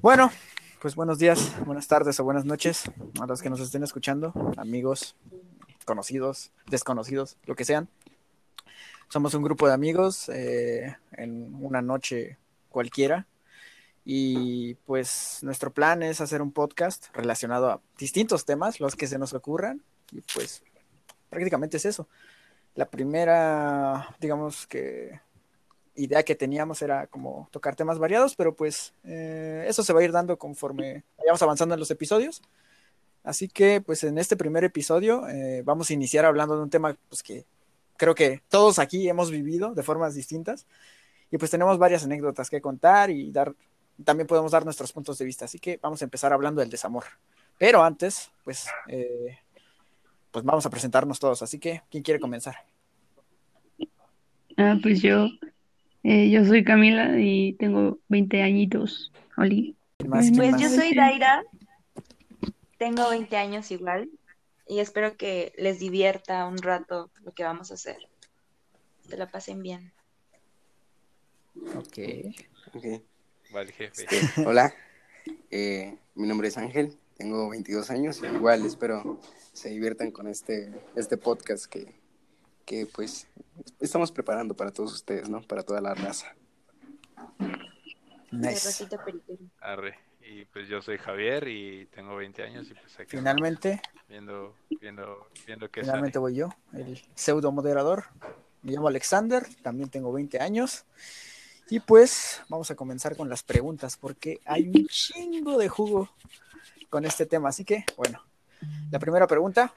Bueno, pues buenos días, buenas tardes o buenas noches a los que nos estén escuchando, amigos, conocidos, desconocidos, lo que sean. Somos un grupo de amigos eh, en una noche cualquiera y pues nuestro plan es hacer un podcast relacionado a distintos temas, los que se nos ocurran y pues prácticamente es eso. La primera, digamos que idea que teníamos era como tocar temas variados, pero pues eh, eso se va a ir dando conforme vayamos avanzando en los episodios. Así que pues en este primer episodio eh, vamos a iniciar hablando de un tema pues que creo que todos aquí hemos vivido de formas distintas y pues tenemos varias anécdotas que contar y dar, también podemos dar nuestros puntos de vista. Así que vamos a empezar hablando del desamor. Pero antes, pues, eh, pues vamos a presentarnos todos. Así que, ¿quién quiere comenzar? Ah, pues yo, eh, yo soy Camila y tengo 20 añitos. Oli. Pues yo soy Daira, tengo 20 años igual y espero que les divierta un rato lo que vamos a hacer. Que la pasen bien. Ok. Ok. Vale, jefe. Este, hola, eh, mi nombre es Ángel, tengo 22 años igual espero se diviertan con este, este podcast que, que pues estamos preparando para todos ustedes, ¿no? Para toda la raza. Nice. Arre. Y pues yo soy Javier y tengo 20 años y pues aquí Finalmente, viendo, viendo, viendo qué finalmente sale. voy yo, el pseudo moderador. Me llamo Alexander, también tengo 20 años. Y pues vamos a comenzar con las preguntas, porque hay un chingo de jugo con este tema. Así que, bueno, la primera pregunta,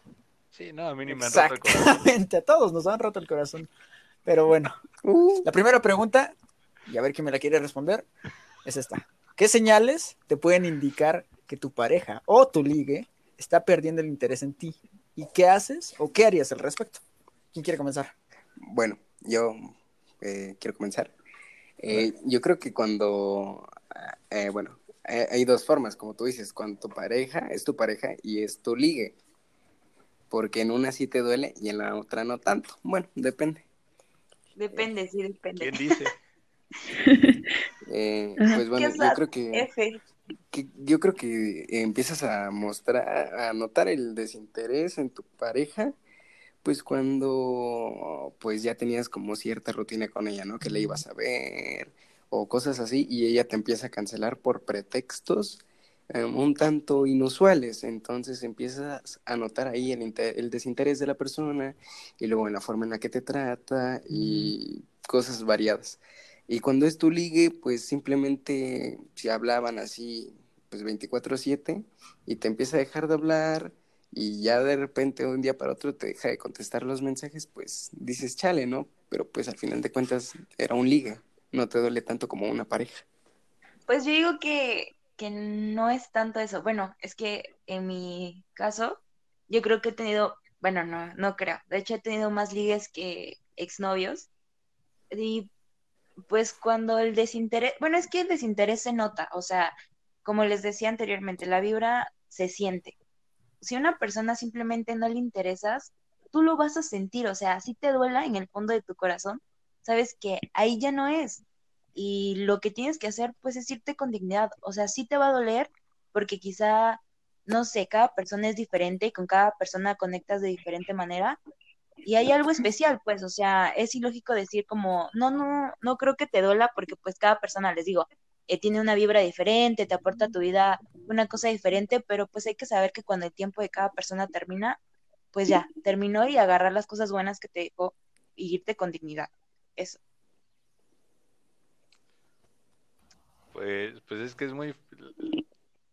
Sí, no, a mí ni me han roto el corazón. Exactamente, a todos nos han roto el corazón. Pero bueno, Uh, la primera pregunta, y a ver quién me la quiere responder, es esta. ¿Qué señales te pueden indicar que tu pareja o tu ligue está perdiendo el interés en ti? ¿Y qué haces o qué harías al respecto? ¿Quién quiere comenzar? bueno, yo eh, quiero comenzar. Eh, yo creo que cuando, eh, bueno, eh, hay dos formas, como tú dices, cuando tu pareja es tu pareja y es tu ligue. Porque en una sí te duele y en la otra no tanto. Bueno, depende. Depende, sí, depende. ¿Quién dice? Eh, pues bueno, ¿Qué es yo creo que... Que yo creo que empiezas a mostrar, a notar el desinterés en tu pareja, pues cuando pues ya tenías como cierta rutina con ella, ¿no? Que le ibas a ver o cosas así y ella te empieza a cancelar por pretextos eh, un tanto inusuales, entonces empiezas a notar ahí el, inter- el desinterés de la persona y luego en la forma en la que te trata y cosas variadas. Y cuando es tu ligue, pues simplemente si hablaban así, pues 24/7 y te empieza a dejar de hablar y ya de repente un día para otro te deja de contestar los mensajes, pues dices chale, ¿no? Pero pues al final de cuentas era un ligue, no te duele tanto como una pareja. Pues yo digo que, que no es tanto eso. Bueno, es que en mi caso, yo creo que he tenido, bueno, no, no creo. De hecho, he tenido más ligues que exnovios. Y pues cuando el desinterés, bueno, es que el desinterés se nota, o sea, como les decía anteriormente, la vibra se siente. Si a una persona simplemente no le interesas, tú lo vas a sentir, o sea, si te duela en el fondo de tu corazón, sabes que ahí ya no es. Y lo que tienes que hacer, pues, es irte con dignidad. O sea, sí te va a doler porque quizá, no sé, cada persona es diferente y con cada persona conectas de diferente manera. Y hay algo especial, pues, o sea, es ilógico decir como, no, no, no creo que te duela porque pues cada persona, les digo, eh, tiene una vibra diferente, te aporta a tu vida una cosa diferente, pero pues hay que saber que cuando el tiempo de cada persona termina, pues ya, terminó y agarrar las cosas buenas que te dejó y irte con dignidad. Eso. Pues, pues es que es muy,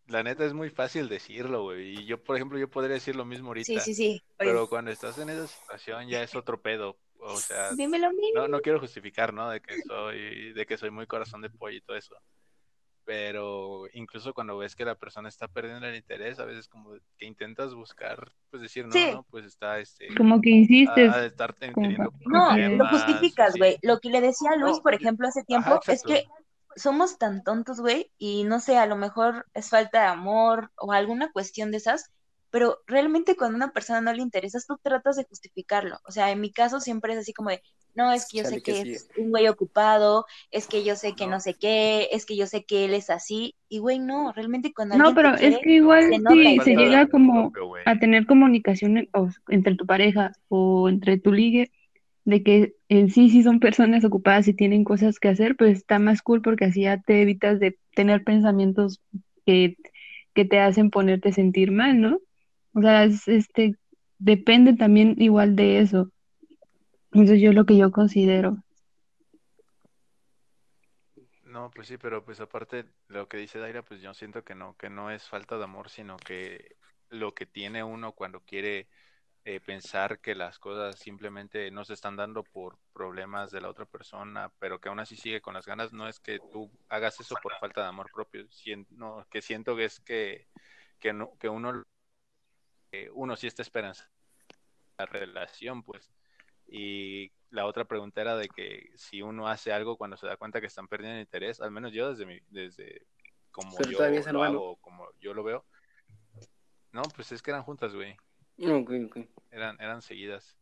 la neta es muy fácil decirlo, güey. Y yo, por ejemplo, yo podría decir lo mismo ahorita. Sí, sí, sí. Pero Pues, cuando estás en esa situación ya es otro pedo. O sea, dímelo a no, no quiero justificar, ¿no? De que soy, de que soy muy corazón de pollo y todo eso. Pero incluso cuando ves que la persona está perdiendo el interés, a veces como que intentas buscar, pues decir, no, Sí. no, pues está este, Como que insistes. ha de estar teniendo No, lo justificas, güey. Lo que le decía a Luis, No, por ejemplo, hace Ajá, tiempo, es exacto. que somos tan tontos, güey, y no sé, a lo mejor es falta de amor o alguna cuestión de esas, pero realmente cuando a una persona no le interesas, tú tratas de justificarlo. O sea, en mi caso siempre es así como de, no, es que yo Chale, sé que que sí. es un güey ocupado, es que yo sé que no. No. sé qué, es que yo sé que él es así, y güey, no, realmente cuando No, alguien te pero es que igual se sí se llega como propio, a tener comunicación en- o entre tu pareja o entre tu ligue, de que en sí sí son personas ocupadas y tienen cosas que hacer, pues está más cool porque así ya te evitas de tener pensamientos que, que te hacen ponerte sentir mal, ¿no? O sea, es, este, depende también igual de eso. Eso yo lo que yo considero. No, pues sí, pero pues aparte lo que dice Daira, pues yo siento que no, que no es falta de amor, sino que lo que tiene uno cuando quiere eh, pensar que las cosas simplemente no se están dando por problemas de la otra persona, pero que aún así sigue con las ganas, no es que tú hagas eso por falta de amor propio, sien- no, que siento que es que, que, no, que uno, que uno sí está esperando la relación, pues. Y la otra pregunta era de que si uno hace algo cuando se da cuenta que están perdiendo interés, al menos yo desde mi, desde como Pero yo lo hago, como yo lo veo. No, pues es que eran juntas, güey. Ok, ok. Eran, eran seguidas.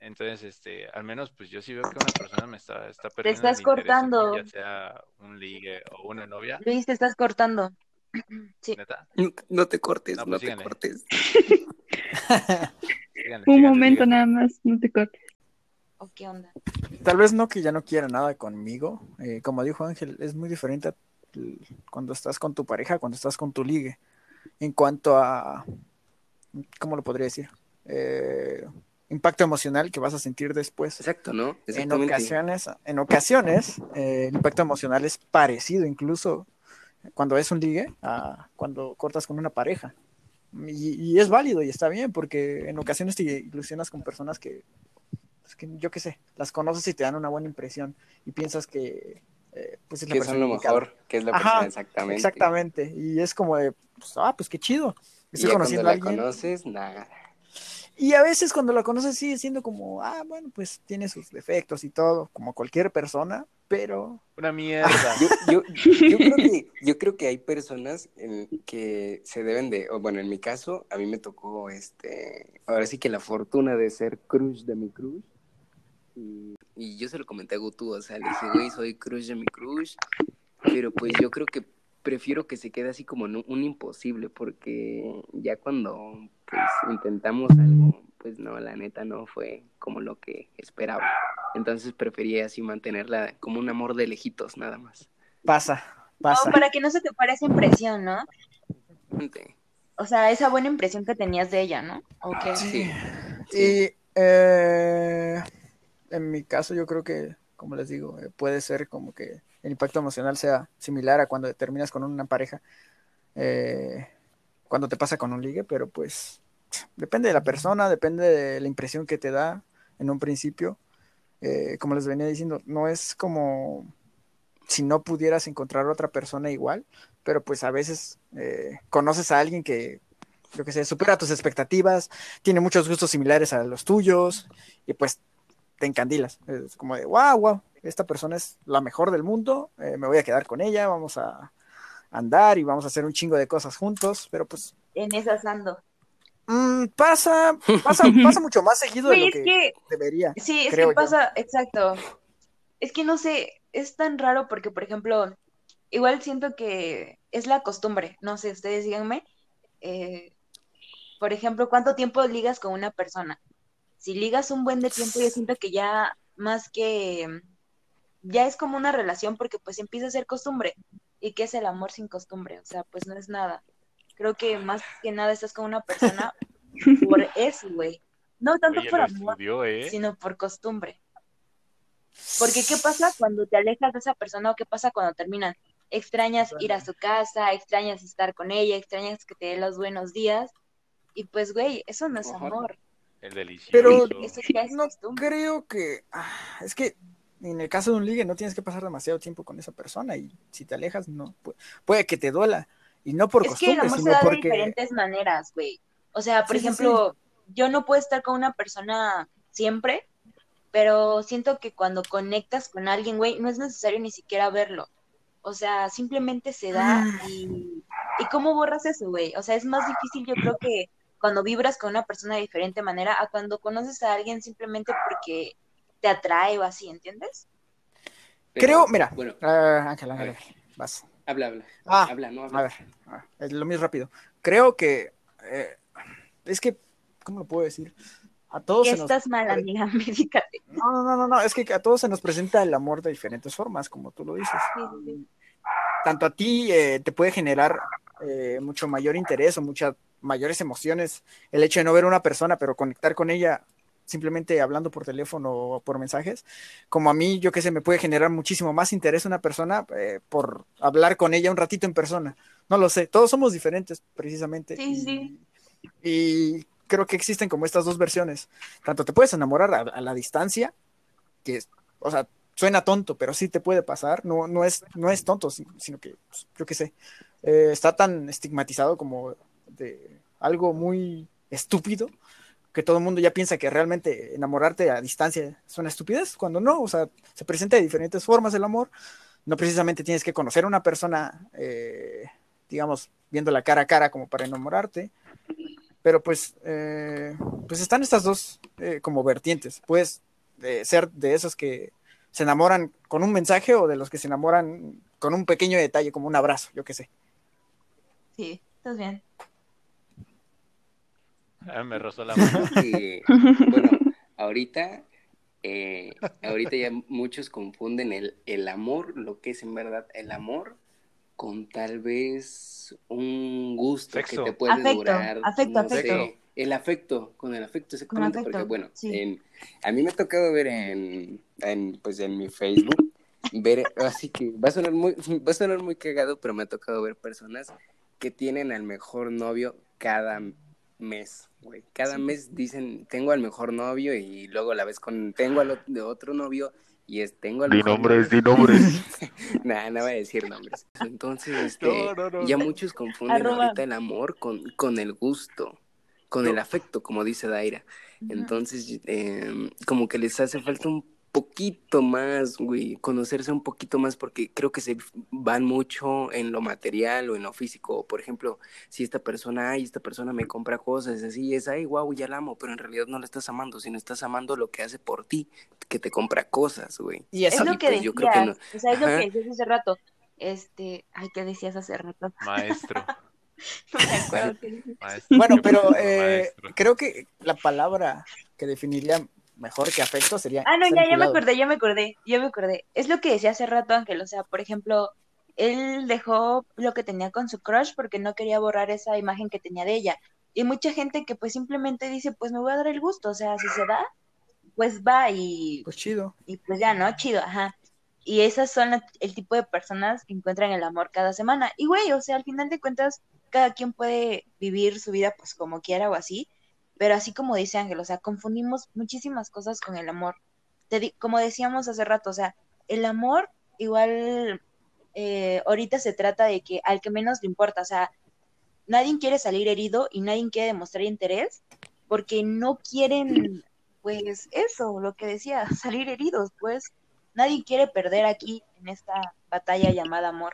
Entonces, este, al menos pues yo sí veo que una persona me está, está perdiendo estás el en mí, cortando. ya sea un ligue o una novia, Luis, te estás cortando. Sí. neta. No, te cortes, No, no, pues te síganle. cortes. Síganle, Un momento síganle. nada más, no te cortes. ¿O qué onda? Tal vez no que ya no quiera nada conmigo. eh, como dijo Ángel, es muy diferente a- cuando estás con tu pareja, cuando estás con tu ligue. En cuanto a, ¿cómo lo podría decir? Eh, impacto emocional que vas a sentir después. Exacto, ¿no? En ocasiones, en ocasiones, eh, el impacto emocional es parecido incluso cuando es un ligue a cuando cortas con una pareja. Y, y es válido y está bien porque en ocasiones te ilusionas con personas que, pues, que yo qué sé, las conoces y te dan una buena impresión y piensas que eh, pues es la Que son lo indicada. mejor, que es la Ajá, persona exactamente. Exactamente. Y es como de, pues, ah, pues qué chido. Estoy ya conociendo cuando a la alguien. conoces, nada. Y a veces cuando la conoces sigue siendo como, ah, bueno, pues tiene sus defectos y todo, como cualquier persona, pero Una mierda. Yo, yo, yo creo que, yo creo que hay personas en- que se deben de, bueno, en mi caso, a mí me tocó, este, ahora sí que la fortuna de ser crush de mi crush. Y, y yo se lo comenté a Gutu, o sea, le dije, güey, soy crush de mi crush, pero pues yo creo que prefiero que se quede así como un, un imposible, porque ya cuando pues intentamos algo, pues no, la neta no fue como lo que esperaba. Entonces prefería así mantenerla como un amor de lejitos, nada más. pasa, No, pasa. para que no se te pare esa impresión, ¿no? O sea, esa buena impresión que tenías de ella, ¿no? ¿O qué? Sí. Y eh, en mi caso yo creo que, como les digo, eh, puede ser como que el impacto emocional sea similar a cuando terminas con una pareja, eh, cuando te pasa con un ligue, pero pues depende de la persona, depende de la impresión que te da en un principio. Eh, como les venía diciendo, no es como si no pudieras encontrar otra persona igual, pero pues a veces eh, conoces a alguien que, yo que sé, supera tus expectativas, tiene muchos gustos similares a los tuyos y pues te encandilas. Es como de, wow, wow, esta persona es la mejor del mundo, eh, me voy a quedar con ella, vamos a andar y vamos a hacer un chingo de cosas juntos, pero pues En esas ando. mm, pasa, pasa, pasa mucho más seguido de lo es que, que, debería. sí, es creo que yo. pasa, exacto. Es que no sé, es tan raro porque, por ejemplo, igual siento que es la costumbre, no sé, ustedes díganme, eh, por ejemplo, ¿cuánto tiempo ligas con una persona? Si ligas un buen de tiempo, yo siento que ya más que, ya es como una relación porque pues empieza a ser costumbre. ¿Y qué es el amor sin costumbre? O sea, pues no es nada. Creo que más que nada estás con una persona por eso, güey. No tanto Oye, por amor, estudió, ¿eh? sino por costumbre. Porque ¿qué pasa cuando te alejas de esa persona o qué pasa cuando terminan? Extrañas ir a su casa, extrañas estar con ella, extrañas que te dé los buenos días. Y pues, güey, eso no es amor. El delicioso. Pero Eso ya es no costumbre. creo que. ah, es que en el caso de un ligue no tienes que pasar demasiado tiempo con esa persona y si te alejas, no. pu- Puede, que te duela. Y no por Es que el costumbre, amor se sino da de porque. diferentes maneras, güey. O sea, por Sí, sí, ejemplo, yo no puedo estar con una persona siempre, pero siento que cuando conectas con alguien, güey, no es necesario ni siquiera verlo. O sea, simplemente se da Ah. y, y ¿cómo borras eso, güey? O sea, es más difícil, yo creo que cuando vibras con una persona de diferente manera a cuando conoces a alguien simplemente porque te atrae o así, ¿entiendes? Pero, Creo, mira, Bueno, Ángel, a Ángel, ver. vas. habla, habla. Ah, habla, no A habla. ver, ah, es lo mismo rápido. Creo que eh, es que, ¿cómo lo puedo decir? A todos Que se nos estás mal, pre- amiga, medícate. No, no, no, no, no, es que a todos se nos presenta el amor de diferentes formas, como tú lo dices. Sí, sí, sí. Tanto a ti eh, te puede generar eh, mucho mayor interés o muchas mayores emociones el hecho de no ver a una persona, pero conectar con ella simplemente hablando por teléfono o por mensajes, como a mí, yo que sé, me puede generar muchísimo más interés una persona eh, por hablar con ella un ratito en persona. No lo sé, todos somos diferentes precisamente. Sí, sí. Y, y creo que existen como estas dos versiones. Tanto te puedes enamorar a, a la distancia, que es, o sea, suena tonto, pero sí te puede pasar. No, no, es, no es tonto, si- sino que, pues, yo qué sé, eh, está tan estigmatizado como de algo muy estúpido que todo el mundo ya piensa que realmente enamorarte a distancia es una estupidez, cuando no, o sea, se presenta de diferentes formas el amor. No precisamente tienes que conocer a una persona, eh, digamos, viéndola cara a cara como para enamorarte. Pero pues, eh, pues están estas dos eh, como vertientes. Puedes eh, ser de esos que se enamoran con un mensaje o de los que se enamoran con un pequeño detalle, como un abrazo, yo qué sé. Sí, estás bien. Ah, me rozó la mano. bueno, ahorita, eh, ahorita ya muchos confunden el, el amor, lo que es en verdad el amor, con tal vez un gusto Sexo. que te puede Afecto, durar. afecto, no sé, afecto. el afecto, con el afecto, exactamente, afecto, porque bueno, sí. en- a mí me ha tocado ver en, en, pues en mi Facebook, ver, así que va a sonar muy, va a sonar muy cagado, pero me ha tocado ver personas que tienen al mejor novio cada mes, güey. Cada Sí. mes dicen, tengo al mejor novio y luego a la vez con, tengo al de otro novio y es, tengo al Di mejor nombres, novio. di nombres. Nah, no voy a decir nombres. Entonces, este, No, no, no, ya no. muchos confunden Arroba. ahorita el amor con, con el gusto, con el afecto, como dice Daira. Entonces, eh, como que les hace falta un poquito más, güey, conocerse un poquito más porque creo que se van mucho en lo material o en lo físico. Por ejemplo, si esta persona, ay, esta persona me compra cosas así, es, ay, wow, ya la amo, pero en realidad no la estás amando, sino estás amando lo que hace por ti, que te compra cosas, güey. Y Es eso, lo y que pues yo creo que decías, o sea, es lo que decías hace rato. Este, ay, ¿qué decías hace rato? Maestro, No me acuerdo qué dijiste. maestro. bueno, pero eh, creo que la palabra que definiría mejor que afecto sería. Ah, no, ya, ya me acordé, ya me acordé, ya me acordé. Es lo que decía hace rato Ángel, o sea, por ejemplo, él dejó lo que tenía con su crush porque no quería borrar esa imagen que tenía de ella. Y mucha gente que pues simplemente dice, pues me voy a dar el gusto, o sea, si se da, pues va y, Pues chido. y pues ya, ¿no? Chido, ajá. Y esas son la- el tipo de personas que encuentran el amor cada semana. Y güey, o sea, al final de cuentas, cada quien puede vivir su vida pues como quiera o así, pero así como dice Ángel, o sea, confundimos muchísimas cosas con el amor. Te di- como decíamos hace rato, o sea, el amor igual eh, ahorita se trata de que al que menos le importa, o sea, nadie quiere salir herido y nadie quiere demostrar interés porque no quieren, pues eso, lo que decía, salir heridos, pues nadie quiere perder aquí en esta batalla llamada amor.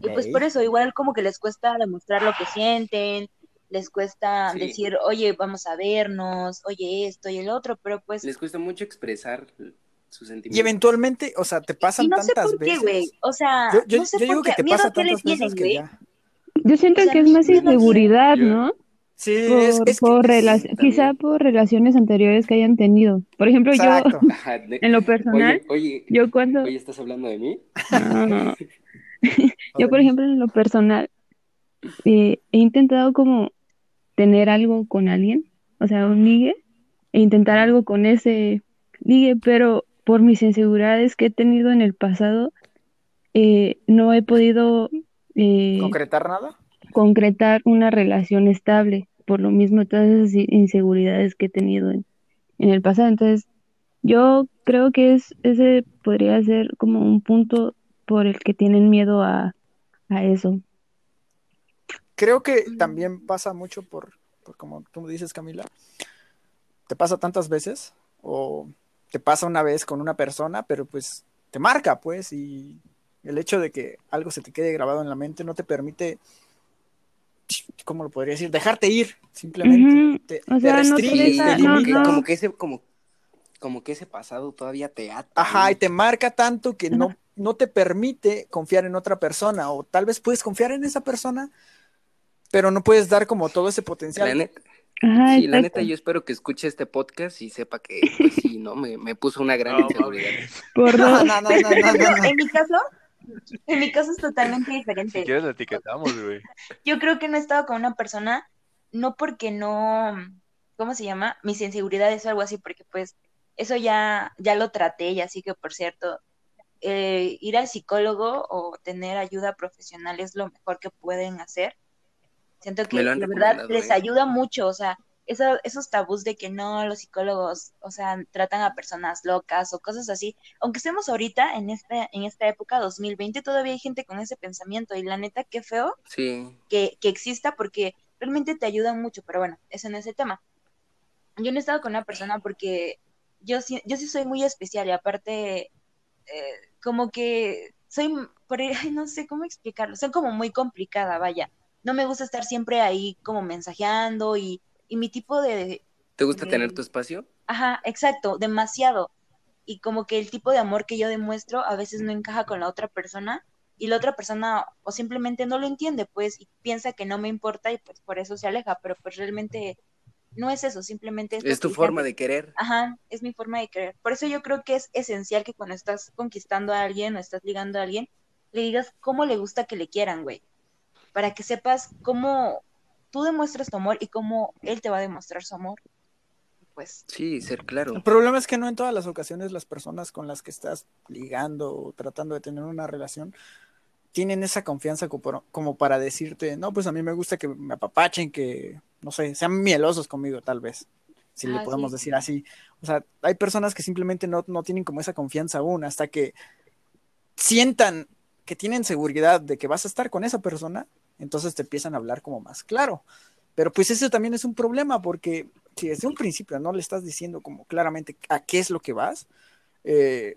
Y pues por eso, igual como que les cuesta demostrar lo que sienten, les cuesta Sí. decir, oye, vamos a vernos, oye, esto y el otro, pero pues... les cuesta mucho expresar sus sentimientos. Y eventualmente, o sea, te pasan Y no sé tantas por qué, veces. güey. O sea, Yo, yo- no sé yo digo por que qué. te pasa qué tienen, veces que güey. ya. Yo siento O sea, que es más qué- inseguridad, ¿no? Sí, Por, es por es- relac- también. quizá por relaciones anteriores que hayan tenido. Por ejemplo, Exacto. yo, en lo personal, Oye, oye, yo cuando... oye, ¿estás hablando de mí? No. Yo, por ejemplo, en lo personal, eh, he intentado como tener algo con alguien, o sea, un ligue, e intentar algo con ese ligue, pero por mis inseguridades que he tenido en el pasado, eh, no he podido eh, concretar nada. concretar una relación estable, por lo mismo todas esas inseguridades que he tenido en, en el pasado. Entonces, yo creo que es, ese podría ser como un punto por el que tienen miedo a, a eso. Creo que también pasa mucho por, por como tú dices, Camila, te pasa tantas veces o te pasa una vez con una persona, pero pues te marca, pues, y el hecho de que algo se te quede grabado en la mente no te permite ¿cómo lo podría decir? Dejarte ir, simplemente. Te, O te sea, no te restringe, te no, como, limita. que, no. como que ese, como, como que ese pasado todavía te ata. Ajá, y te marca tanto que no, no te permite confiar en otra persona, o tal vez puedes confiar en esa persona, pero no puedes dar como todo ese potencial. La neta, Ajá, sí, la neta, yo espero que escuche este podcast y sepa que, pues sí, ¿no? Me, me puso una gran No, inseguridad. Por No, no, no, no, no, no, no. En mi caso, en mi caso es totalmente Si diferente. quieres etiquetamos, güey. Yo creo que no he estado con una persona, no porque no, ¿cómo se llama? Mis inseguridades o algo así, porque pues eso ya, ya lo traté y así que por cierto, eh, ir al psicólogo o tener ayuda profesional es lo mejor que pueden hacer. Siento que de verdad les ¿eh? ayuda mucho, o sea, eso- esos tabús de que no, los psicólogos, o sea, tratan a personas locas o cosas así. Aunque estemos ahorita en esta, en esta época 2020, todavía hay gente con ese pensamiento y la neta, qué feo Sí, que, que exista porque realmente te ayudan mucho, pero bueno, ese no es el tema. Yo no he estado con una persona porque yo sí, yo sí soy muy especial y aparte, eh, como que soy, por no sé cómo explicarlo, soy como muy complicada, vaya. No me gusta estar siempre ahí como mensajeando y, y mi tipo de, ¿te gusta tener tu espacio? Ajá, exacto, demasiado. Y como que el tipo de amor que yo demuestro a veces no encaja con la otra persona y la otra persona o simplemente no lo entiende, pues, y piensa que no me importa y pues por eso se aleja, pero pues realmente no es eso, simplemente es, Es tu forma de querer. Ajá, es mi forma de querer. Por eso yo creo que es esencial que cuando estás conquistando a alguien o estás ligando a alguien, le digas cómo le gusta que le quieran, güey. Para que sepas cómo tú demuestras tu amor y cómo él te va a demostrar su amor. Pues Sí, ser claro. El problema es que no en todas las ocasiones las personas con las que estás ligando o tratando de tener una relación tienen esa confianza como, para decirte, no, pues a mí me gusta que me apapachen, que, no sé, sean mielosos conmigo tal vez, si le Ah, podemos sí. decir así. O sea, hay personas que simplemente no, no tienen como esa confianza aún hasta que sientan que tienen seguridad de que vas a estar con esa persona, entonces te empiezan a hablar como más claro. Pero pues eso también es un problema porque si desde un principio no le estás diciendo como claramente a qué es lo que vas, eh,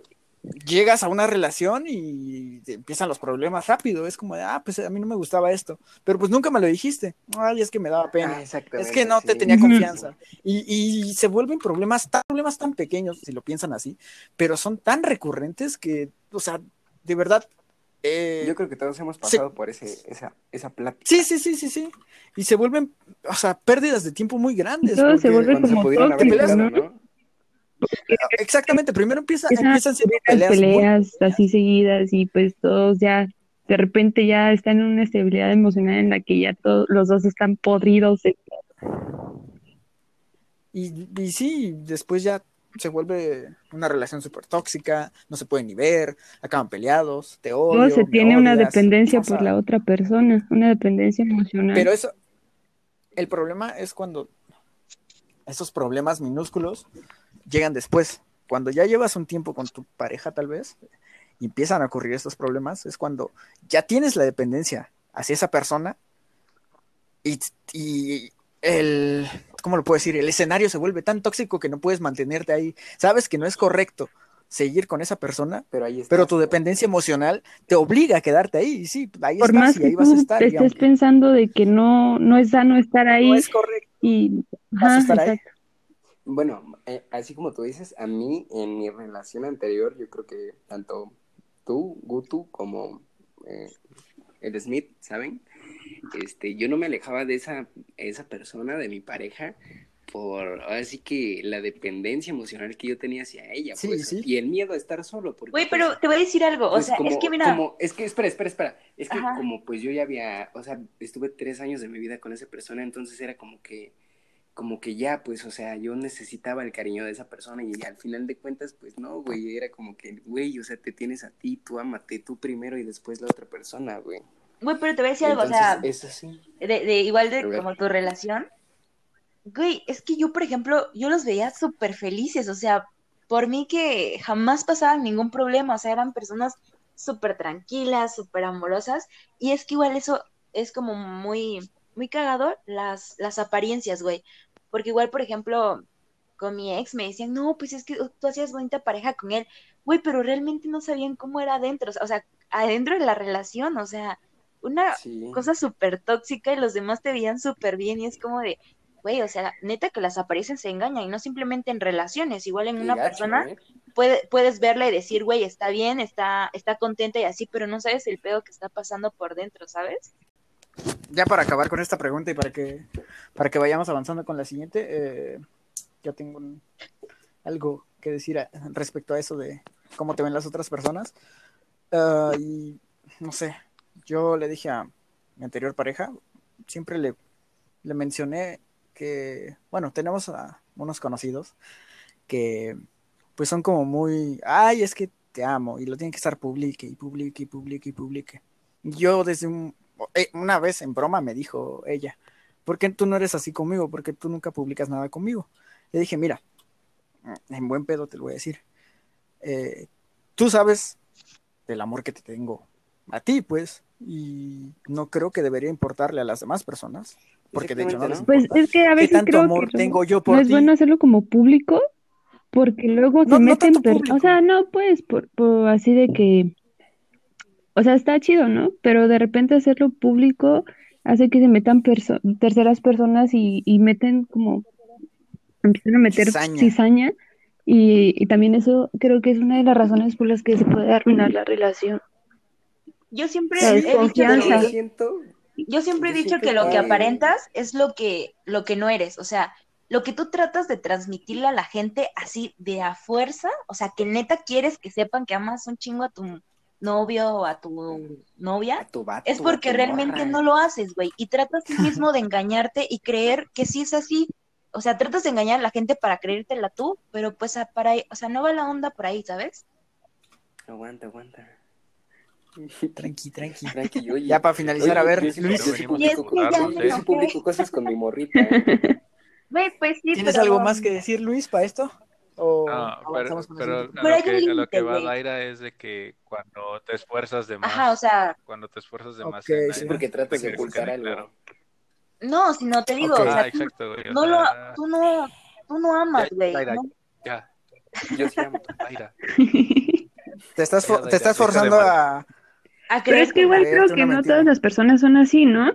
llegas a una relación y te empiezan los problemas rápido. Es como de, ah, pues a mí no me gustaba esto, pero pues nunca me lo dijiste. Ay, es que me daba pena. Ah. Es que no te sí. tenía Ujú. confianza. Y, y se vuelven problemas tan, problemas tan pequeños, si lo piensan así, pero son tan recurrentes que, o sea, de verdad. Eh, Yo creo que todos hemos pasado por ese, esa, esa plática. Sí, sí, sí, sí, sí. Y se vuelven, o sea, pérdidas de tiempo muy grandes. todo se vuelve se como tóxico, evitado, ¿no? ¿no? Exactamente, primero empieza, Empiezan siendo las peleas. muy- peleas así seguidas y pues todos ya de repente ya están en una estabilidad emocional en la que ya todos los dos están podridos. de- Y, y sí, después ya se vuelve una relación súper tóxica, no se pueden ni ver, acaban peleados, te odio. Todo se tiene una dependencia por la otra persona, una dependencia emocional. Pero eso, el problema es cuando esos problemas minúsculos llegan después. Cuando ya llevas un tiempo con tu pareja, tal vez, y empiezan a ocurrir estos problemas, es cuando ya tienes la dependencia hacia esa persona y, y el, ¿cómo lo puedo decir? El escenario se vuelve tan tóxico que no puedes mantenerte ahí. Sabes que no es correcto seguir con esa persona, Pero ahí pero tu dependencia emocional te obliga a quedarte ahí. Y sí, ahí por estás más y que ahí vas a tú estar. te estés pensando de que no, no es sano estar ahí no es correcto, y vas a ajá, estar ahí. Bueno, eh, así como tú dices, a mí en mi relación anterior, yo creo que tanto tú, Gutu, como eh, el Smith, ¿saben? Este, yo no me alejaba de esa, esa persona, de mi pareja, por así que la dependencia emocional que yo tenía hacia ella, Sí, pues, sí. y el miedo a estar solo. Porque, Güey, pues, pero te voy a decir algo, o pues, sea, como, es que mira, como- es que, espera, espera, espera, es que Ajá. como pues yo ya había, o sea, estuve tres años de mi vida con esa persona, entonces era como que, como que ya, pues, o sea, yo necesitaba el cariño de esa persona y al final de cuentas, pues no, güey, era como que, güey, o sea, te tienes a ti, tú ámate, tú primero y después la otra persona, güey. Güey, pero te voy a decir algo, o sea, es así. de, de igual de como tu relación, güey, es que yo, por ejemplo, yo los veía súper felices, o sea, por mí que jamás pasaban ningún problema, o sea, eran personas súper tranquilas, súper amorosas, y es que igual eso es como muy, muy cagador, las, las apariencias, güey, porque igual, por ejemplo, con mi ex me decían, no, pues es que tú hacías bonita pareja con él, güey, pero realmente no sabían cómo era adentro, o sea, adentro de la relación, o sea, una Sí. cosa súper tóxica y los demás te veían súper bien y es como de, güey, o sea, neta que las apariencias se engañan y no simplemente en relaciones, igual en Qué una gacho, persona ¿eh? puede, puedes verla y decir, güey, está bien, está, está contenta y así, pero no sabes el pedo que está pasando por dentro, ¿sabes? Ya para acabar con esta pregunta y para que, para que vayamos avanzando con la siguiente, eh, yo tengo un- algo que decir a- respecto a eso de cómo te ven las otras personas. Ah, y no sé, yo le dije a mi anterior pareja, siempre le, mencioné que, bueno, tenemos a unos conocidos que pues son como muy, ay, es que te amo y lo tienen que estar publique y publique y publique y publique. Yo desde un, eh, una vez en broma me dijo ella, ¿por qué tú no eres así conmigo? ¿Por qué tú nunca publicas nada conmigo? Le dije, mira, en buen pedo te lo voy a decir. eh, tú sabes del amor que te tengo a ti, pues, y no creo que debería importarle a las demás personas, porque de hecho no les Pues es que a ¿Qué veces tanto creo amor que tengo yo no por es ti? bueno hacerlo como público porque luego No- se no meten, per- o sea, no pues por, por así de que, o sea, está chido, ¿no? Pero de repente hacerlo público hace que se metan perso- terceras personas y, y meten como, empiezan a meter Cizaña. cizaña y, y también eso creo que es una de las razones por las que se puede arruinar la relación. Yo siempre he dicho. Yo que, siento, yo siempre he dicho que lo que aparentas es lo que, lo que no eres, o sea, lo que tú tratas de transmitirle a la gente así de a fuerza, o sea, que neta quieres que sepan que amas un chingo a tu novio o a tu a novia, tu vato, es porque realmente morra. no lo haces, güey, y tratas tú mismo de engañarte y creer que sí es así. O sea, tratas de engañar a la gente para creértela tú, pero pues a- para, ahí- o sea, no va la onda por ahí, ¿sabes? Aguanta, aguanta. Tranqui, tranqui. Tranqui, oye. Ya para finalizar, a ver, yo Luis. yo sí es publico- cosas con mi morrita. ¿eh? Pues sí, ¿Tienes pero- algo más que decir, Luis, para esto? ¿O No, pero, a lo que, a lo que va. Daira es de que cuando te esfuerzas de más, Ajá, o sea, cuando te esfuerzas de más sí, algo, Porque tratas de pues, ocultar algo. claro. no, si no te digo, o sea, Ah, tú, exacto, güey. o no lo, tú no, tú no amas, güey. Daira, ¿no? ya, Yo sí amo. Daira. Te estás, Ya, ya, te estás forzando mal. a... A Pero es que igual creo que no mentira. todas las personas son así, ¿no?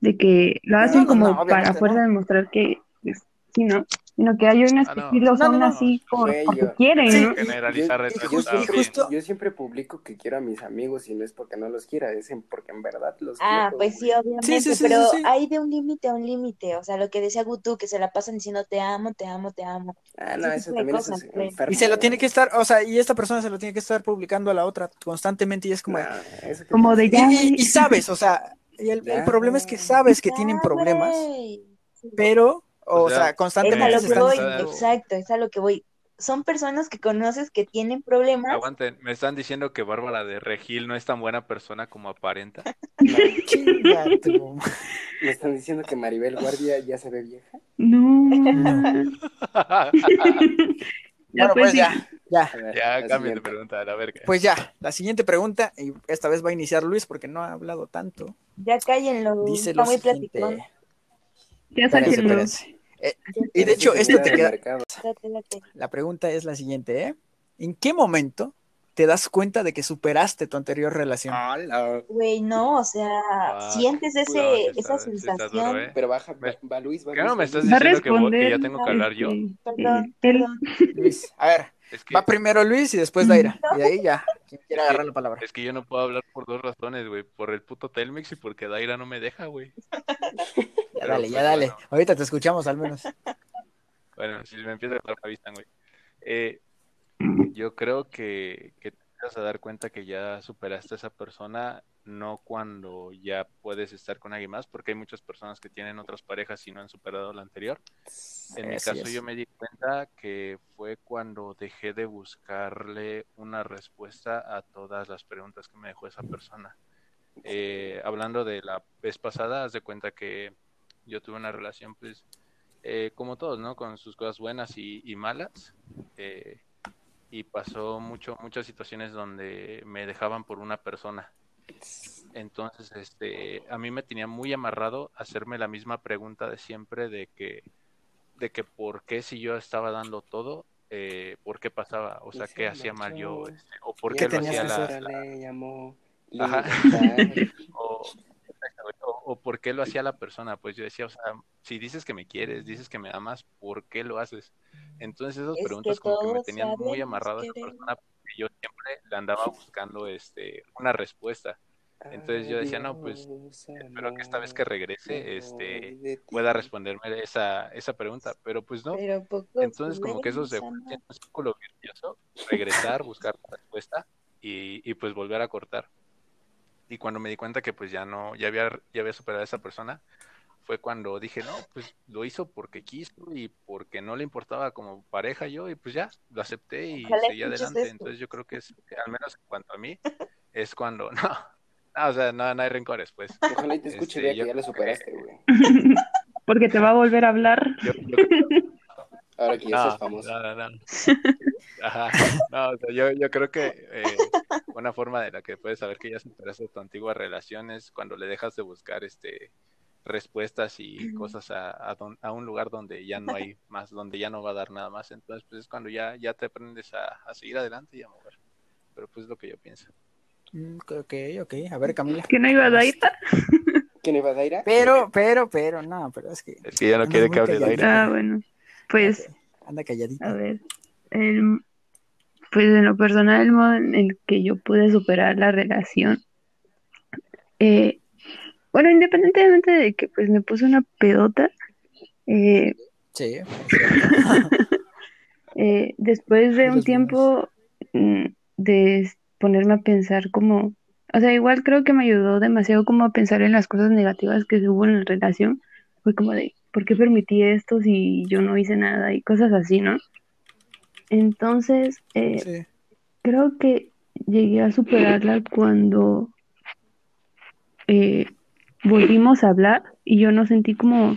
De que lo hacen no, como no, para fuerza no. demostrar que pues, sí, ¿no? Sino que hay unas Ah, que no. sí lo son no, no. así por, porque yo- quieren, Yo siempre publico que quiero a mis amigos y no es porque no los quiera, es porque en verdad los Ah, quiero. pues sí, obviamente, Sí, sí, sí, pero sí, sí. hay de un límite a un límite, o sea, lo que decía Gutu, que se la pasan diciendo te amo, te amo, te amo. Ah, no, eso de también cosas, es enfermo. Y se lo tiene que estar, o sea, y esta persona se lo tiene que estar publicando a la otra constantemente y es como... No, eso que Como de Y, ya, y- y sabes, o sea, y el, el problema es que sabes que Ya, tienen problemas, pero, o, O sea, sea, Es a constantemente lo que voy, diciendo... exacto, es a lo que voy. Son personas que conoces que tienen problemas. Aguanten, me están diciendo que Bárbara de Regil no es tan buena persona como aparenta. Me están diciendo que Maribel Guardia ya se ve vieja. no. Ya Bueno, pues pues sí. ya, ya. Ver, ya, la cambien de pregunta, a la verga. Pues ya, la siguiente pregunta, y esta vez va a iniciar Luis porque no ha hablado tanto. Ya cállenlo, Dice está lo muy siguiente. platicón. Ya sáquenlo. Eh, y de hecho, fuera te queda. La pregunta es la siguiente, ¿eh? ¿En qué momento te das cuenta de que superaste tu anterior relación? Ala. Güey, no, o sea, Fuck. sientes ese, está- esa sensación. duro, ¿eh? Pero baja, Me- va, va Luis, va ¿Qué no Luis, me estás Luis. Va a diciendo que, vos- que responder. ya tengo que hablar yo? este, Perdón, eh, él- perdón. Luis, a ver, Es que, va primero Luis y después Daira. Y de ahí ya, quien quiera agarrar la palabra. es que yo no puedo hablar por dos razones, güey. Por el puto Telmex y porque Daira no me deja, güey. Ya Pero, dale, ya pues, dale. bueno. Ahorita te escuchamos al menos. Bueno, si me empieza a dar la vista, güey. Eh, yo creo que, que te vas a dar cuenta que ya superaste a esa persona, no cuando ya puedes estar con alguien más, porque hay muchas personas que tienen otras parejas y no han superado la anterior. En mi caso es. yo me di cuenta que fue cuando dejé de buscarle una respuesta a todas las preguntas que me dejó esa persona. Eh, hablando de la vez pasada, haz de cuenta que yo tuve una relación, pues, eh, como todos, ¿no? Con sus cosas buenas y, y malas. eh, y pasó mucho, muchas situaciones donde me dejaban por una persona. Entonces, este, a mí me tenía muy amarrado hacerme la misma pregunta de siempre de que, de que por qué si yo estaba dando todo, eh, por qué pasaba, o sea, qué se hacía mal yo, este, o por qué ¿Qué lo hacía la, Ajá. libertad. o, o por qué lo hacía la persona. Pues yo decía, o sea, si dices que me quieres, dices que me amas, ¿por qué lo haces? Entonces esas Es que preguntas como que me tenían muy amarrado a esa persona porque yo siempre le andaba buscando este una respuesta. Entonces yo decía, no, pues, Espero que esta vez que regrese, este, pueda responderme esa, esa pregunta, pero pues no. Entonces como que eso se fue en un círculo virtuoso, regresar, buscar la respuesta y, y pues volver a cortar. Y cuando me di cuenta que pues ya no, ya había, ya había superado a esa persona, fue cuando dije, no, pues lo hizo porque quiso y porque no le importaba como pareja yo y pues ya, lo acepté y Ojalá seguí adelante. esto. Entonces yo creo que es, al menos en cuanto a mí, es cuando, no, no, o sea, no, no hay rencores, pues. Ojalá y te escuche Este, yo que ya lo superaste, güey. Porque te va a volver a hablar. Yo, yo- Ahora que ya no, seas famoso. no, no, no. Ajá. No, o sea, yo, yo creo que eh, una forma de la que puedes saber que ya superaste tu antigua relación es cuando le dejas de buscar este respuestas y cosas a, a, don- a un lugar donde ya no hay más, donde ya no va a dar nada más. Entonces, pues es cuando ya, ya te aprendes a, a seguir adelante y a mover. Pero pues es lo que yo pienso. Mm, Ok, ok. A ver, Camila. Que no iba a dar. ¿Quién iba a Daira? Pero, pero, pero, no, pero es que. Es que ya no quiere que hable aire. Ah, bueno. Pues, Anda calladita. a ver. el- pues en lo personal, el modo en el que yo pude superar la relación. eh, bueno, independientemente de que pues me puse una pedota, eh, Sí. eh, después de un tiempo mm, de ponerme a pensar como, o sea, igual creo que me ayudó demasiado como a pensar en las cosas negativas que hubo en la relación. Fue como de, ¿por qué permití esto si yo no hice nada? Y cosas así, ¿no? Entonces, eh, Sí. creo que llegué a superarla cuando eh, volvimos a hablar y yo no sentí como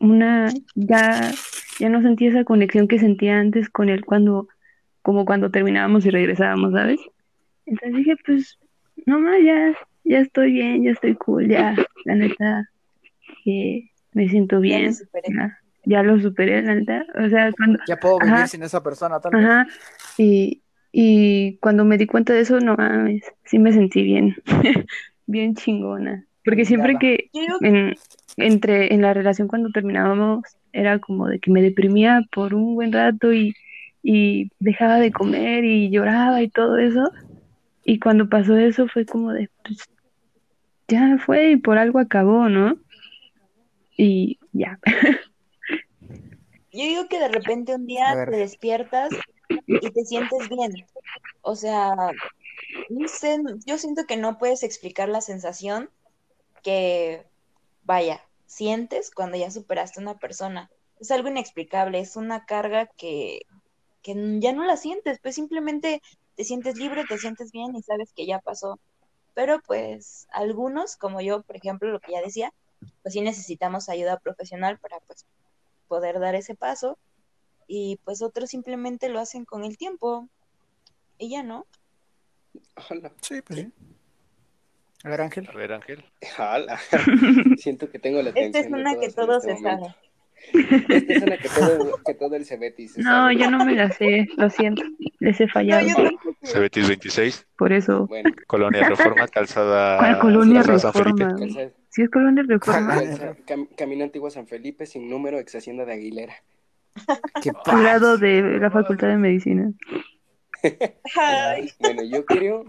una, ya, ya no sentí esa conexión que sentía antes con él cuando, como cuando terminábamos y regresábamos, ¿sabes? Entonces dije, pues, no más, ya, ya estoy bien, ya estoy cool, ya, la neta, eh, me siento Ya lo bien, superé. ya, ya lo superé, la neta, o sea, cuando, Ya puedo vivir Ajá. sin esa persona, tal vez. Ajá, y, y cuando me di cuenta de eso, no mames, sí me sentí bien, bien chingona. Porque siempre que en, entre, en la relación cuando terminábamos, era como de que me deprimía por un buen rato y, y dejaba de comer y lloraba y todo eso. Y cuando pasó eso fue como de, pues, ya fue y por algo acabó, ¿no? Y ya. Yo digo que de repente un día te despiertas y te sientes bien. O sea, no sé, yo siento que no puedes explicar la sensación que, vaya, sientes cuando ya superaste a una persona. Es algo inexplicable, es una carga que, que ya no la sientes, pues simplemente te sientes libre, te sientes bien y sabes que ya pasó. Pero pues algunos, como yo, por ejemplo, lo que ya decía, pues sí necesitamos ayuda profesional para pues poder dar ese paso y pues otros simplemente lo hacen con el tiempo y ya no. Hola. Sí, pues sí. A ver, Ángel. A ver, Ángel. Hola. Siento que tengo la Esta es de una que todos se este momento. saben. Esta es una que todo, que todo el Cebetis No, sabe. yo no me la sé, lo siento, les he No, fallado, tampoco. Cebetis 26, por eso. Bueno, Colonia Reforma, calzada. ¿Cuál colonia calzada San Felipe. reforma? calza, Si es colonia reforma, calza- cam- camino antiguo a San Felipe sin número, ex hacienda de Aguilera. ¿Qué al pasa? lado de la Facultad de Medicina. Bueno, yo creo,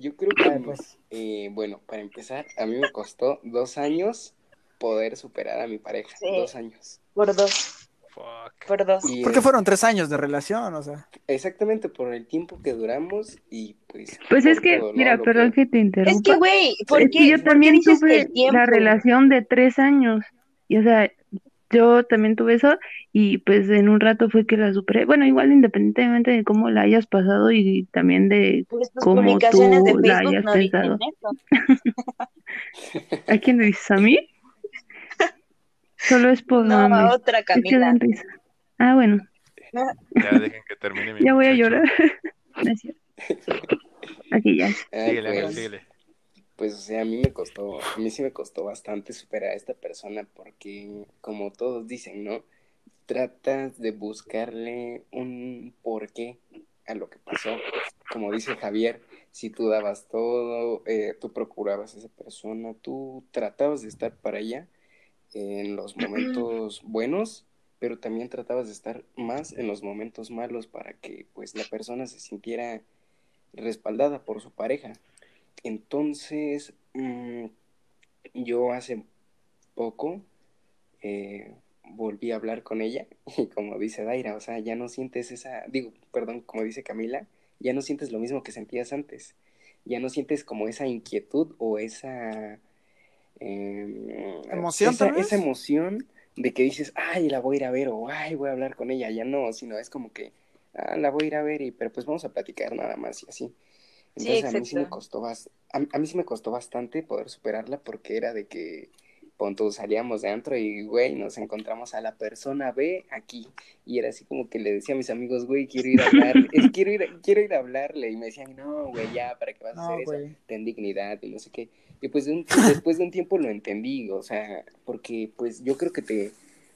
yo creo que, pues. eh, bueno, para empezar, a mí me costó dos años poder superar a mi pareja. Sí. Dos años. por dos, Fuck. por dos. Y, Porque fueron tres años de relación, o sea. exactamente por el tiempo que duramos y pues. Pues es que, mira, perdón que te Es interrumpa. que, güey, ¿por Es qué, que yo también que tuve la relación de tres años. Y o sea, yo también tuve eso y pues en un rato fue que la superé. Bueno, igual independientemente de cómo la hayas pasado y también de Pues tus como publicaciones de tú la hayas no pensado. dicen eso. ¿A quién le dices? ¿A mí? Solo es por No, mame. a otra Es que Camila. risa. Ah, bueno, Ya dejen que termine mi ya voy a llorar. Gracias. Aquí ya. Síguele, Ángel, pues, síguele. Pues, o sea, a mí me costó, a mí sí me costó bastante superar a esta persona porque, como todos dicen, ¿no? Tratas de buscarle un porqué a lo que pasó. Como dice Javier, si tú dabas todo, eh, tú procurabas a esa persona, tú tratabas de estar para ella en los momentos buenos, pero también tratabas de estar más en los momentos malos para que pues la persona se sintiera respaldada por su pareja. Entonces, mm, yo hace poco eh, volví a hablar con ella y como dice Daira, o sea, ya no sientes esa, digo, perdón, como dice Camila, ya no sientes lo mismo que sentías antes, ya no sientes como esa inquietud o esa... em, ¿Emoción, esa, esa emoción de que dices, ay, la voy a ir a ver o ay, voy a hablar con ella, ya no, sino es como que, ah, la voy a ir a ver y, pero pues vamos a platicar nada más y así. Sí, Entonces a mí sí me costó a, a mí sí me costó bastante poder superarla porque era de que pon tú, salíamos de antro y güey, nos encontramos a la persona B aquí y era así como que le decía a mis amigos, güey, quiero ir a hablar, es- quiero ir, a- quiero ir a hablarle y me decían, no, güey, ya, ¿para qué vas a hacer eso? Ten dignidad y no sé qué. Y pues de un- después de un tiempo lo entendí, o sea, porque pues yo creo que te,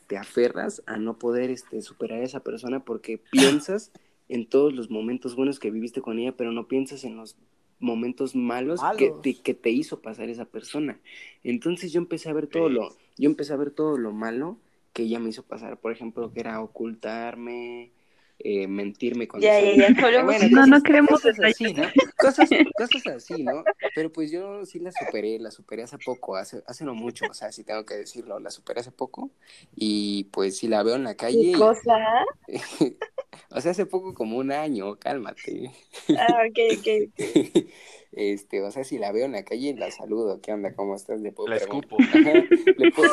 te aferras a no poder este, superar a esa persona porque piensas en todos los momentos buenos que viviste con ella, pero no piensas en los momentos malos, Que, Malos. te, que te hizo pasar esa persona. Entonces yo empecé a ver todo lo, yo empecé a ver todo lo malo que ella me hizo pasar, por ejemplo, que era ocultarme, eh, mentirme cuando Ya, Bueno, No, no cosas- queremos cosas así, ¿no? Cosas, cosas así, ¿no? Pero pues yo sí la superé, la superé hace poco, hace, hace no mucho, o sea, sí tengo que decirlo, la superé hace poco y pues si la veo en la calle, ¿Qué y- cosa? o sea, hace poco como un año, cálmate. Ah, ok, ok. Este, o sea, si la veo en la calle, la saludo, ¿qué onda? ¿Cómo estás? Le puedo La pregun- escupo. Ajá, le puedo,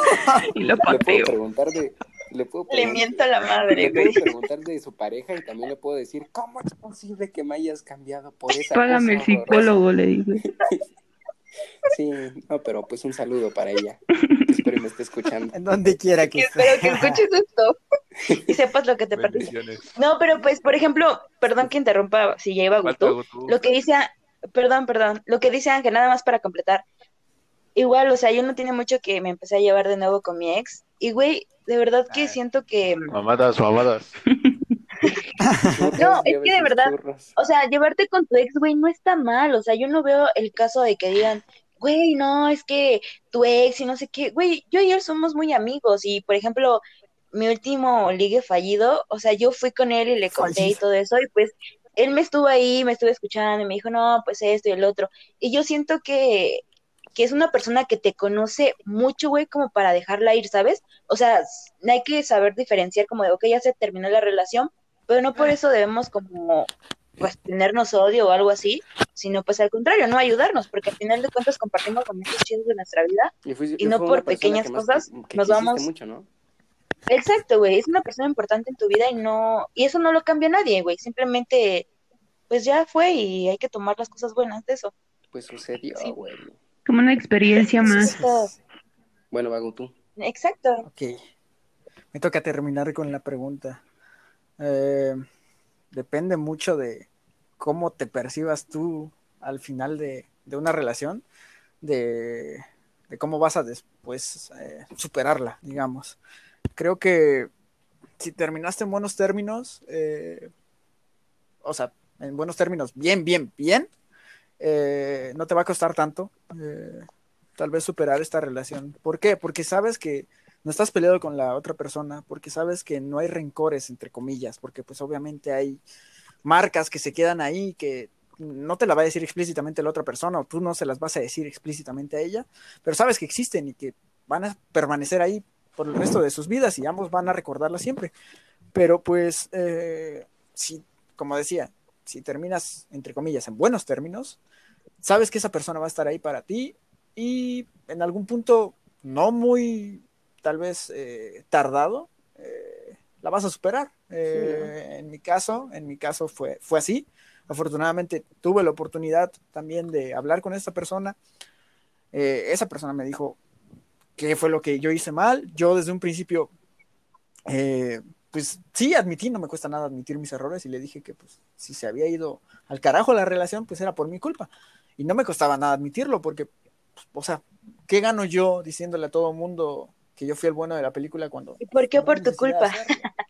le puedo pateo. preguntar de, le puedo Le pregun- miento a la madre, le puedo preguntar de su pareja y también le puedo decir, ¿cómo es posible que me hayas cambiado por esa Págame el cosa horrorosa?" psicólogo, le digo. Sí, no, pero pues un saludo para ella. Espero y me esté escuchando. En donde quiera que esté. espero que escuches esto y sepas lo que te perdiste. No, pero pues, por ejemplo, perdón que interrumpa si ya iba Gutu. Lo que dice, perdón, perdón, lo que dice Ángel, nada más para completar. Igual, o sea, yo no tiene mucho que me empecé a llevar de nuevo con mi ex. Y güey, de verdad que Ah. siento que, Mamadas, mamadas. Churros, No, es que de verdad, o sea, llevarte con tu ex, güey, no está mal. O sea, yo no veo el caso de que digan, güey, no, es que tu ex y no sé qué. Güey, yo y él somos muy amigos. Y, por ejemplo, mi último ligue fallido, o sea, yo fui con él y le conté y todo eso. Y pues él me estuvo ahí, me estuvo escuchando y me dijo, no, pues esto y el otro. Y yo siento que, que es una persona que te conoce mucho, güey, como para dejarla ir, ¿sabes? O sea, hay que saber diferenciar como de, ok, ya se terminó la relación, pero no por eso debemos como, pues, tenernos odio o algo así, sino pues al contrario, no ayudarnos, porque al final de cuentas compartimos momentos chidos de nuestra vida. fui- y no por pequeñas más- cosas que nos vamos- mucho, ¿no? Exacto, güey, es una persona importante en tu vida y no, y eso no lo cambia nadie, güey, simplemente, pues ya fue y hay que tomar las cosas buenas de eso. Pues sucedió, Sí. Como una experiencia más. Bueno, Vago, tú. Exacto. Ok. Me toca terminar con la pregunta. Eh, depende mucho de cómo te percibas tú al final de, de una relación, de, de cómo vas a después eh, superarla, digamos. Creo que si terminaste en buenos términos, eh, o sea, en buenos términos, bien, bien, bien, eh, no te va a costar tanto eh, tal vez superar esta relación. ¿Por qué? Porque sabes que no estás peleado con la otra persona, porque sabes que no hay rencores, entre comillas, porque pues obviamente hay marcas que se quedan ahí que no te la va a decir explícitamente la otra persona o tú no se las vas a decir explícitamente a ella, pero sabes que existen y que van a permanecer ahí por el resto de sus vidas y ambos van a recordarla siempre. Pero pues, eh, si, como decía, si terminas, entre comillas, en buenos términos, sabes que esa persona va a estar ahí para ti y en algún punto no muy, tal vez, eh, tardado, eh, la vas a superar. Eh, En mi caso, en mi caso fue, fue así. Afortunadamente tuve la oportunidad también de hablar con esta persona. Esa persona me dijo qué fue lo que yo hice mal. Yo desde un principio, eh, pues sí, admití, no me cuesta nada admitir mis errores y le dije que pues si se había ido al carajo la relación, pues era por mi culpa. Y no me costaba nada admitirlo porque, pues, o sea, ¿qué gano yo diciéndole a todo el mundo que yo fui el bueno de la película cuando... ¿Y por qué por tu culpa?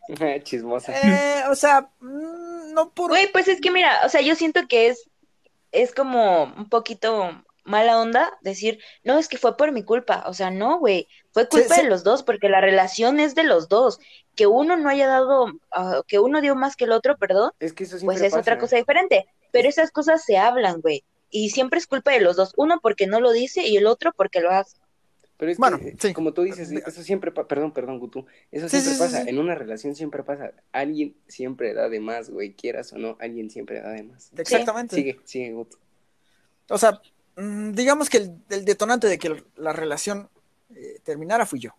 Chismosa. Eh, o sea, mm, no por... Güey, pues es que mira, o sea, yo siento que es es como un poquito mala onda decir, no, es que fue por mi culpa. O sea, no, güey, fue culpa sí. de los dos, porque la relación es de los dos. Que uno no haya dado, ah, que uno dio más que el otro, perdón, Es que eso pues es otra pasa. cosa diferente. Pero esas cosas se hablan, güey. Y siempre es culpa de los dos. Uno porque no lo dice y el otro porque lo hace. Pero es Bueno, que, sí. como tú dices, eso siempre, pa- perdón, perdón, Gutu, eso siempre sí, sí, pasa, sí. en una relación siempre pasa, alguien siempre da de más, güey, quieras o no, alguien siempre da de más. Exactamente. Sigue, sigue, Gutu. O sea, digamos que el, el detonante de que la relación eh, terminara fui yo.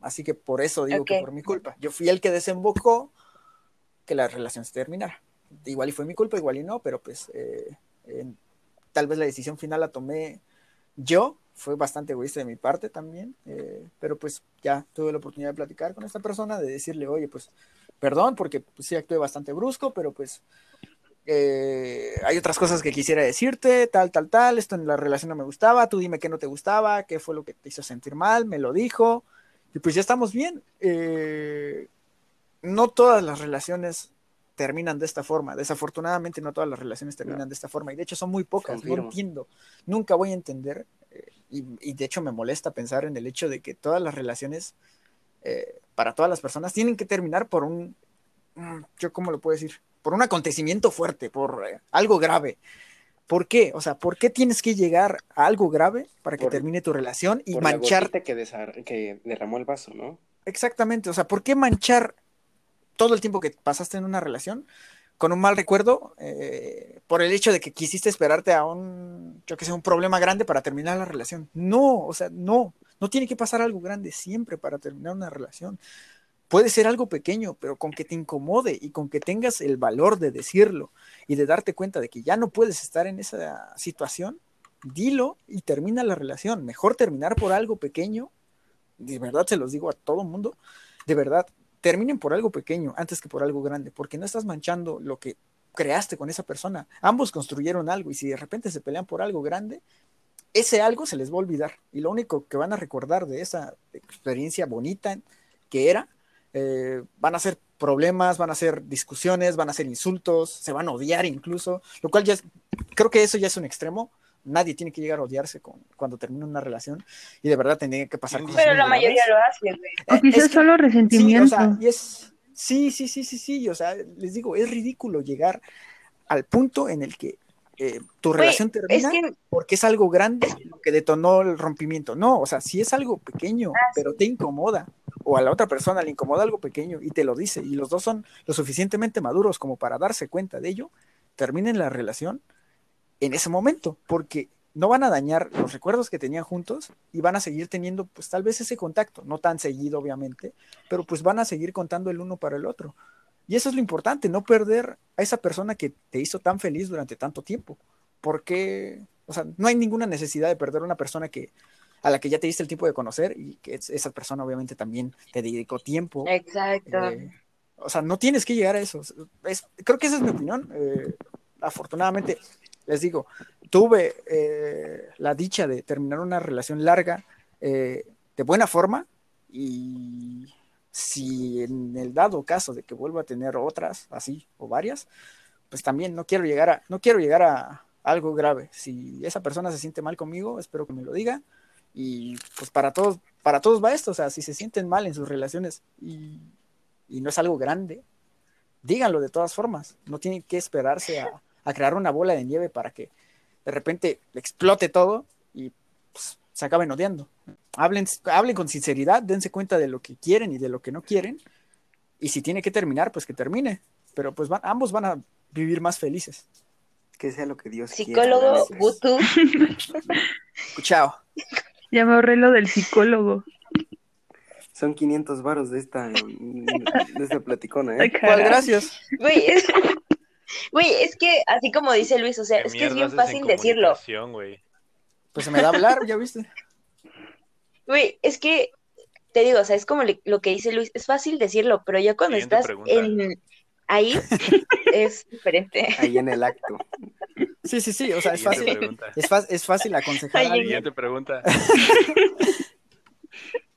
Así que por eso digo que por mi culpa. Yo fui el que desembocó que la relación se terminara. Igual y fue mi culpa, igual y no, pero pues eh, tal vez la decisión final la tomé yo. Fue bastante egoísta de mi parte también, eh, pero pues ya tuve la oportunidad de platicar con esta persona, de decirle, oye, pues perdón, porque pues, sí actué bastante brusco, pero pues eh, hay otras cosas que quisiera decirte, tal, tal, tal, esto en la relación no me gustaba, tú dime qué no te gustaba, qué fue lo que te hizo sentir mal, me lo dijo, y pues ya estamos bien. Eh, no todas las relaciones terminan de esta forma, desafortunadamente no todas las relaciones terminan de esta forma, y de hecho son muy pocas, no Confirmo. entiendo, nunca voy a entender, eh, y, y de hecho me molesta pensar en el hecho de que todas las relaciones, para todas las personas, tienen que terminar por un, yo cómo lo puedo decir, por un acontecimiento fuerte, por eh, algo grave. ¿Por qué? O sea, ¿por qué tienes que llegar a algo grave para que Por- termine tu relación y Por la manchar gotita que, desar- que derramó el vaso, ¿no? Exactamente, o sea, ¿por qué manchar todo el tiempo que pasaste en una relación con un mal recuerdo eh, por el hecho de que quisiste esperarte a un, yo que sé, un problema grande para terminar la relación? No, o sea, no, no tiene que pasar algo grande siempre para terminar una relación. Puede ser algo pequeño, pero con que te incomode y con que tengas el valor de decirlo y de darte cuenta de que ya no puedes estar en esa situación, dilo y termina la relación. Mejor terminar por algo pequeño de verdad se los digo a todo mundo, de verdad, terminen por algo pequeño antes que por algo grande, porque no estás manchando lo que creaste con esa persona. Ambos construyeron algo y si de repente se pelean por algo grande, ese algo se les va a olvidar y lo único que van a recordar de esa experiencia bonita que era, eh, van a ser problemas, van a ser discusiones, van a ser insultos, se van a odiar incluso, lo cual ya es, creo que eso ya es un extremo. Nadie tiene que llegar a odiarse con, cuando termina una relación y de verdad tendría que pasar cosas Pero la graves. mayoría lo hace, güey. O Eh, quizás es que- solo Sí, resentimiento. o sea, y es, sí, sí, sí, sí, sí, o sea, les digo, es ridículo llegar al punto en el que eh, tu relación es termina que porque es algo grande lo que detonó el rompimiento. No, o sea, si es algo pequeño, Ah, pero te incomoda, o a la otra persona le incomoda algo pequeño y te lo dice, y los dos son lo suficientemente maduros como para darse cuenta de ello, terminen la relación en ese momento, porque no van a dañar los recuerdos que tenían juntos y van a seguir teniendo, pues tal vez ese contacto, no tan seguido, obviamente, pero pues van a seguir contando el uno para el otro. Y eso es lo importante, no perder a esa persona que te hizo tan feliz durante tanto tiempo. Porque, o sea, no hay ninguna necesidad de perder a una persona que a la que ya te diste el tiempo de conocer y que es- esa persona obviamente también te dedicó tiempo. Exacto. Eh, o sea, no tienes que llegar a eso. Es- creo que esa es mi opinión. Eh, afortunadamente, les digo, tuve eh, la dicha de terminar una relación larga de buena forma y si en el dado caso de que vuelva a tener otras así o varias, pues también no quiero llegar a, no quiero llegar a algo grave. Si esa persona se siente mal conmigo, espero que me lo diga. Y pues para todos, para todos va esto, o sea, si se sienten mal en sus relaciones y, y no es algo grande, díganlo de todas formas. No tienen que esperarse a, a crear una bola de nieve para que de repente explote todo y pues, se acaben odiando. Hablen, hablen con sinceridad, dense cuenta de lo que quieren y de lo que no quieren. Y si tiene que terminar, pues que termine. Pero pues van, ambos van a vivir más felices. Que sea lo que Dios quiera. Psicólogo, la neta. Gutu. Chao. Ya me ahorré lo del psicólogo. Son 500 varos de esta, de esta platicona, ¿eh? Caray. Gracias. Güey, es... Güey, es que así como dice Luis, o sea, ¿Qué es que es bien fácil decirlo. güey? Pues se me da a hablar, ya viste. Güey, es que te digo, o sea, es como le- lo que dice Luis, es fácil decirlo, pero ya cuando Siguiente estás pregunta. en ahí es diferente. Ahí en el acto. Sí, sí, sí. O sea, es fácil. Es, fa- es fácil aconsejar a Ay, alguien. Siguiente pregunta.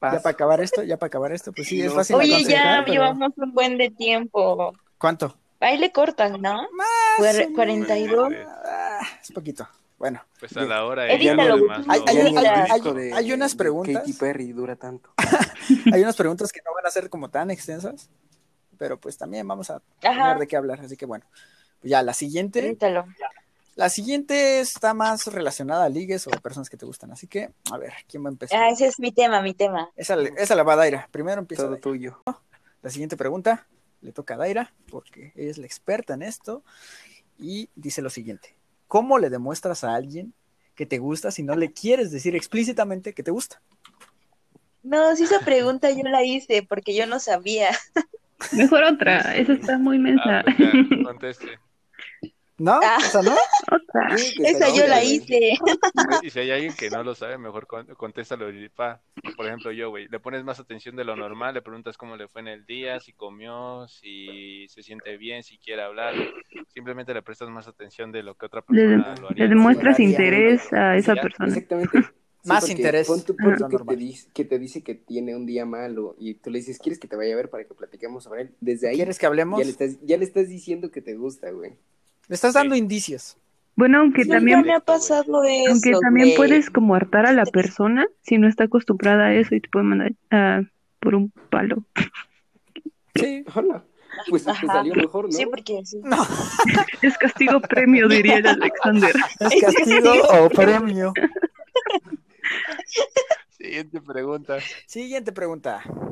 Ya para acabar esto, ya para acabar esto, pues sí, es fácil Oye, ya pero- llevamos un buen de tiempo. ¿Cuánto? Ahí le cortan, ¿no? Más Cuar- o menos. 42. Ah, es poquito. Bueno, Pues a la hora demás Hay- hay- unas preguntas. Katy Perry dura tanto. hay unas preguntas que no van a ser como tan extensas, pero pues también vamos a tener Ajá, de qué hablar. Así que bueno, pues ya la siguiente. edítalo. La siguiente está más relacionada a ligues o a personas que te gustan. Así que, a ver, ¿quién va a empezar? Ah, ese es mi tema, mi tema. Esa, la va a Daira. Primero empieza Todo Daira. tuyo. La siguiente pregunta le toca a Daira, porque ella es la experta en esto. Y dice lo siguiente: ¿Cómo le demuestras a alguien que te gusta si no le quieres decir explícitamente que te gusta? No, si esa pregunta yo la hice porque yo no sabía. Mejor otra, esa está muy Ah, mensa. pues ya, conteste. ¿No? Ah. ¿Esa no? Esa yo la hice. Y si hay alguien que no lo sabe, mejor con- contéstalo. y, Pa, por ejemplo, yo, güey, le pones más atención de lo normal, le preguntas cómo le fue en el día, si comió, si se siente bien, si quiere hablar. Simplemente le prestas más atención de lo que otra Le, persona lo le haría. demuestras Sí, interés a esa Ya, persona. Exactamente. Sí, Más interés, pon tú- ajá. pon Lo que, te dice, que te dice que tiene un día malo y tú le dices, ¿quieres que te vaya a ver para que platiquemos sobre él? Desde ahí ¿Quieres que hablemos? ya le, estás, ya le estás diciendo que te gusta, güey. Le estás dando indicios. Bueno, aunque también, me ha pasado eso. aunque también güey. puedes como hartar a la persona si no está acostumbrada a eso y te puede mandar por un palo. Sí. Hola. Pues te Ajá. salió mejor, ¿no? Sí, porque sí. No, Es castigo premio, diría el Alexander. es castigo o premio. Siguiente pregunta. Siguiente pregunta.